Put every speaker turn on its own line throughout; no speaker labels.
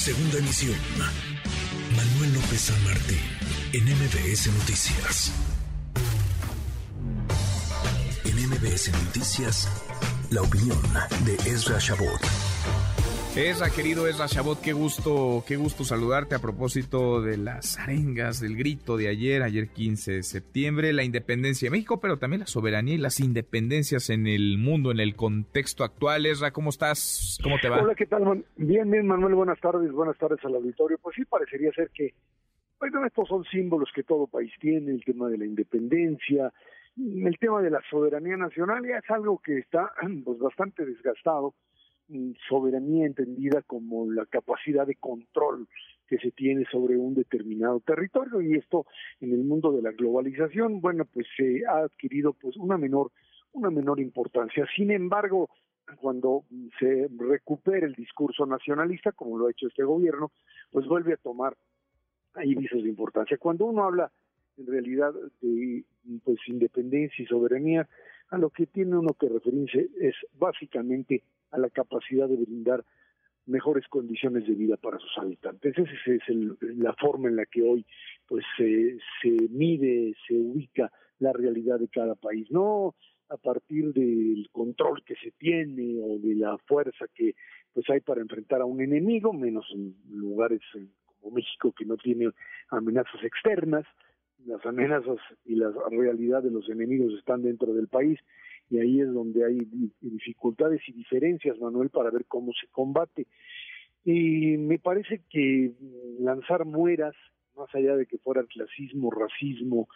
Segunda emisión. Manuel López San Martín, en MBS Noticias. En MBS Noticias, la opinión de Ezra Shabot.
Esra, querido Esra Shabot, qué gusto, qué gusto saludarte a propósito de las arengas, del grito de ayer, ayer 15 de septiembre, la independencia de México, pero también la soberanía y las independencias en el mundo, en el contexto actual. Esra, ¿cómo estás? ¿Cómo te va?
Hola, ¿qué tal? Bien, bien, Manuel, buenas tardes, buenas tardes al auditorio. Pues sí, parecería ser que, bueno, estos son símbolos que todo país tiene, el tema de la independencia, el tema de la soberanía nacional, ya es algo que está pues, bastante desgastado soberanía entendida como la capacidad de control que se tiene sobre un determinado territorio y esto en el mundo de la globalización bueno pues se ha adquirido pues una menor una menor importancia. Sin embargo cuando se recupera el discurso nacionalista como lo ha hecho este gobierno pues vuelve a tomar ahí visos de importancia. Cuando uno habla en realidad de pues independencia y soberanía a lo que tiene uno que referirse es básicamente a la capacidad de brindar mejores condiciones de vida para sus habitantes. Esa es el, la forma en la que hoy pues se, se mide, se ubica la realidad de cada país, no a partir del control que se tiene o de la fuerza que pues hay para enfrentar a un enemigo, menos en lugares como México que no tiene amenazas externas, las amenazas y la realidad de los enemigos están dentro del país y ahí es donde hay dificultades y diferencias, Manuel, para ver cómo se combate. Y me parece que lanzar mueras, más allá de que fuera clasismo, racismo,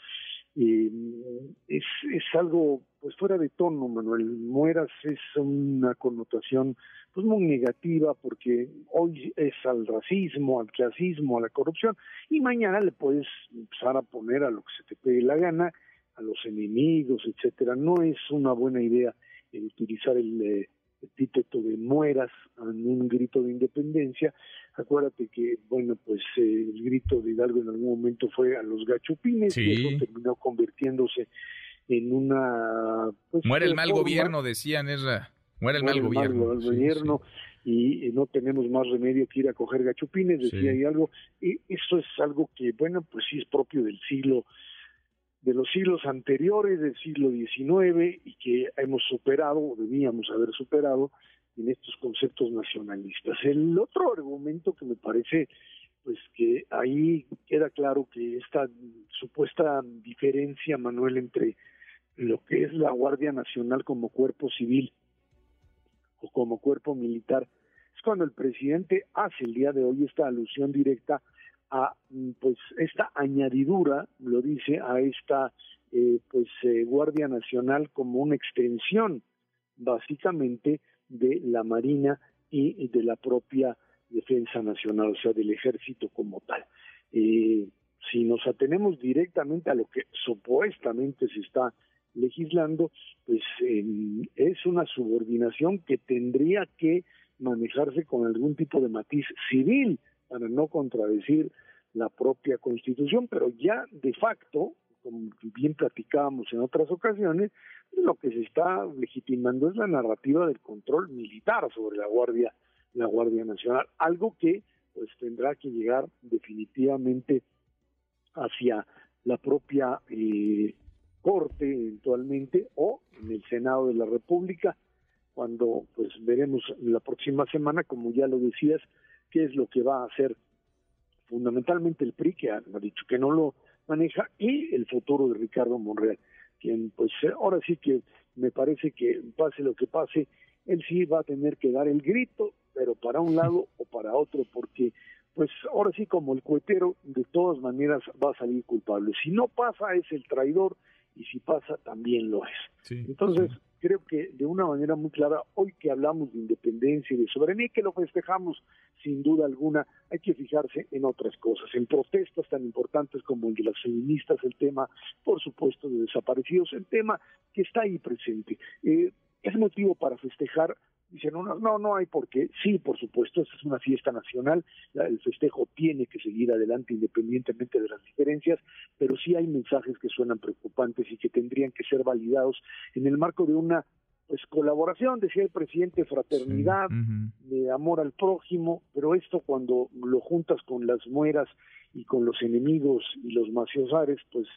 eh, es, es algo pues fuera de tono, Manuel. Mueras es una connotación pues muy negativa porque hoy es al racismo, al clasismo, a la corrupción y mañana le puedes empezar a poner a lo que se te pegue la gana a los enemigos, etcétera. No es una buena idea el utilizar el eh, epíteto de mueras en un grito de independencia. Acuérdate que, bueno, pues eh, el grito de Hidalgo en algún momento fue a los gachupines y eso terminó convirtiéndose en una...
Pues, Muere el mal gobierno, decían, es Muere el mal gobierno.
Mal gobierno y no tenemos más remedio que ir a coger gachupines, decía ahí algo. Y eso es algo que, bueno, pues sí es propio del siglo de los siglos anteriores, del siglo XIX, y que hemos superado, o debíamos haber superado, en estos conceptos nacionalistas. El otro argumento que me parece, pues que ahí queda claro que esta supuesta diferencia, Manuel, entre lo que es la Guardia Nacional como cuerpo civil o como cuerpo militar, es cuando el presidente hace el día de hoy esta alusión directa a pues esta añadidura, lo dice, a esta eh, pues eh, Guardia Nacional como una extensión básicamente de la Marina y de la propia Defensa Nacional, o sea, del ejército como tal. Eh, si nos atenemos directamente a lo que supuestamente se está legislando, pues es una subordinación que tendría que manejarse con algún tipo de matiz civil para no contradecir la propia Constitución, pero ya de facto, como bien platicábamos en otras ocasiones, lo que se está legitimando es la narrativa del control militar sobre la Guardia, la Guardia Nacional, algo que pues tendrá que llegar definitivamente hacia la propia eh, Corte eventualmente o en el Senado de la República, cuando pues veremos la próxima semana, como ya lo decías, qué es lo que va a hacer fundamentalmente el PRI, que ha, dicho que no lo maneja, y el futuro de Ricardo Monreal, quien pues ahora sí que me parece que pase lo que pase, él sí va a tener que dar el grito, pero para un lado o para otro, porque pues ahora sí como el cuetero de todas maneras va a salir culpable. Si no pasa es el traidor y si pasa también lo es. Entonces, creo que de una manera muy clara, hoy que hablamos de independencia y de soberanía, que lo festejamos sin duda alguna, hay que fijarse en otras cosas, en protestas tan importantes como el de las feministas, el tema, por supuesto, de desaparecidos, el tema que está ahí presente. Eh, es motivo para festejar Dicen, no, no, no hay por qué. Sí, por supuesto, esta es una fiesta nacional, el festejo tiene que seguir adelante independientemente de las diferencias, pero sí hay mensajes que suenan preocupantes y que tendrían que ser validados en el marco de una pues colaboración, decía el presidente, fraternidad, de amor al prójimo, pero esto cuando lo juntas con las mueras y con los enemigos y los maciosares, pues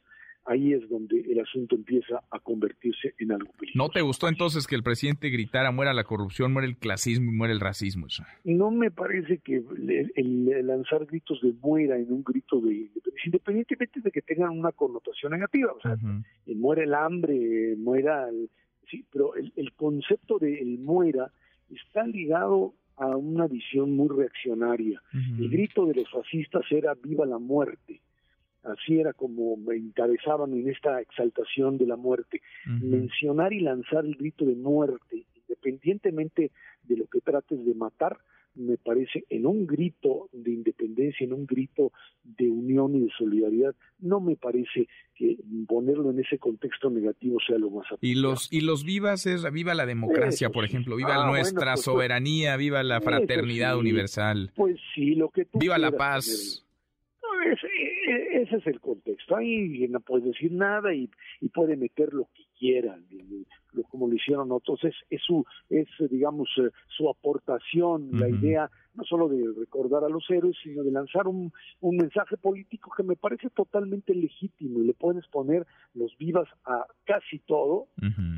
ahí es donde el asunto empieza a convertirse en algo peligroso.
¿No te gustó entonces que el presidente gritara muera la corrupción, muera el clasismo y muera el racismo?
No me parece que el, lanzar gritos de muera en un grito de independientemente de que tengan una connotación negativa, o sea, muera el hambre, muera el, sí, pero el, el concepto de el muera está ligado a una visión muy reaccionaria. El grito de los fascistas era viva la muerte así era como me encabezaban en esta exaltación de la muerte. Mencionar y lanzar el grito de muerte, independientemente de lo que trates de matar, me parece en un grito de independencia, en un grito de unión y de solidaridad, no me parece que ponerlo en ese contexto negativo sea lo más apropiado.
Y los y los vivas es viva la democracia, por ejemplo, viva ah, nuestra pues, soberanía, viva la fraternidad universal.
Pues sí, lo que
Viva la paz.
E, ese es el contexto. Ahí no puede decir nada y, y puede meter lo que quieran, como lo hicieron otros. Es, es su, es digamos, eh, su aportación, la idea no solo de recordar a los héroes, sino de lanzar un, un mensaje político que me parece totalmente legítimo y le puedes poner los vivas a casi todo, uh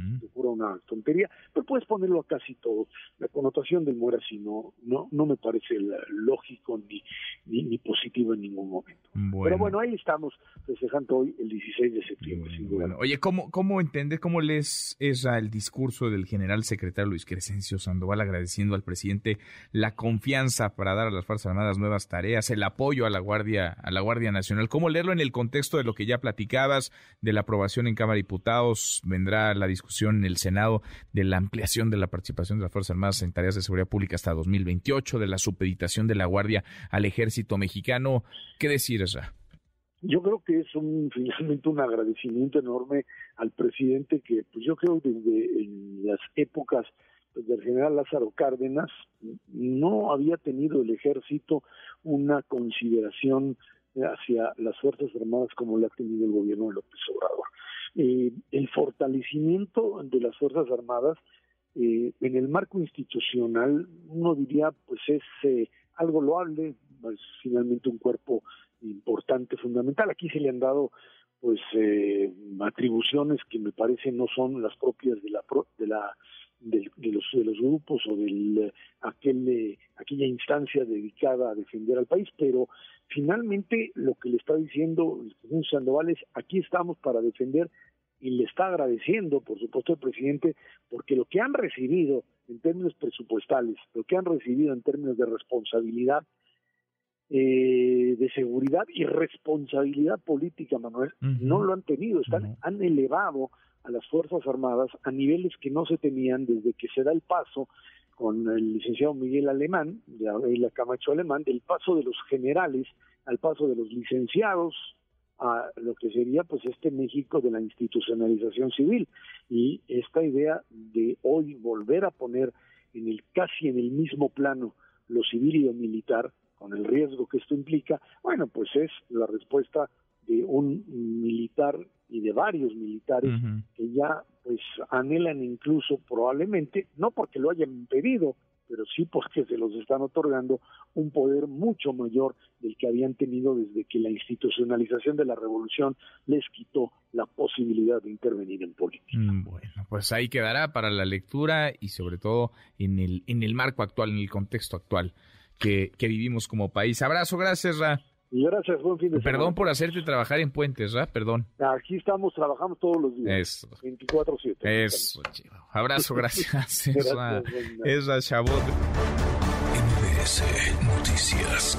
una tontería, pero puedes ponerlo a casi todo. La connotación del muera así no, no, no me parece lógico ni, ni, positivo en ningún momento. Pero bueno, ahí estamos festejando hoy el 16 de septiembre.
Oye, ¿cómo, cómo entiendes, cómo lees esa, el discurso del general secretario Luis Crescencio Sandoval agradeciendo al presidente la confianza para dar a las Fuerzas Armadas nuevas tareas, el apoyo a la Guardia, a la Guardia Nacional. ¿Cómo leerlo en el contexto de lo que ya platicabas, de la aprobación en Cámara de Diputados? Vendrá la discusión en el Senado de la ampliación de la participación de las Fuerzas Armadas en tareas de seguridad pública hasta 2028, de la supeditación de la Guardia al ejército mexicano. ¿Qué decir, esa?
Yo creo que es un finalmente un agradecimiento enorme al presidente que pues yo creo desde en las épocas del general Lázaro Cárdenas, no había tenido el ejército una consideración hacia las Fuerzas Armadas como la ha tenido el gobierno de López Obrador. Eh, el fortalecimiento de las Fuerzas Armadas eh, en el marco institucional, uno diría, pues es eh, algo loable, es finalmente un cuerpo importante, fundamental. Aquí se le han dado pues atribuciones que me parece no son las propias de la de la de, los, de los grupos o de aquel, aquella instancia dedicada a defender al país, pero finalmente lo que le está diciendo el presidente Sandoval es aquí estamos para defender y le está agradeciendo, por supuesto, el presidente, porque lo que han recibido en términos presupuestales, lo que han recibido en términos de responsabilidad, eh, de seguridad y responsabilidad política, Manuel, no lo han tenido, están, han elevado a las Fuerzas Armadas a niveles que no se tenían desde que se da el paso con el licenciado Miguel Alemán, de la Camacho Alemán, del paso de los generales al paso de los licenciados a lo que sería pues este México de la institucionalización civil. Y esta idea de hoy volver a poner en el casi en el mismo plano lo civil y lo militar con el riesgo que esto implica, bueno, pues es la respuesta de un militar y de varios militares que ya pues anhelan incluso probablemente, no porque lo hayan pedido, pero sí porque se los están otorgando un poder mucho mayor del que habían tenido desde que la institucionalización de la revolución les quitó la posibilidad de intervenir en política.
Mm, bueno, pues ahí quedará para la lectura y sobre todo en el, en el marco actual, en el contexto actual que, que vivimos como país. Abrazo, gracias, Ra.
Y gracias, buen fin de
semana. Perdón por hacerte trabajar en puentes, ¿verdad? Perdón.
Aquí estamos, trabajamos todos los días. Eso. 24-7.
Eso, chivo. Abrazo, gracias. Esa, esa Chabot.
MBS Noticias.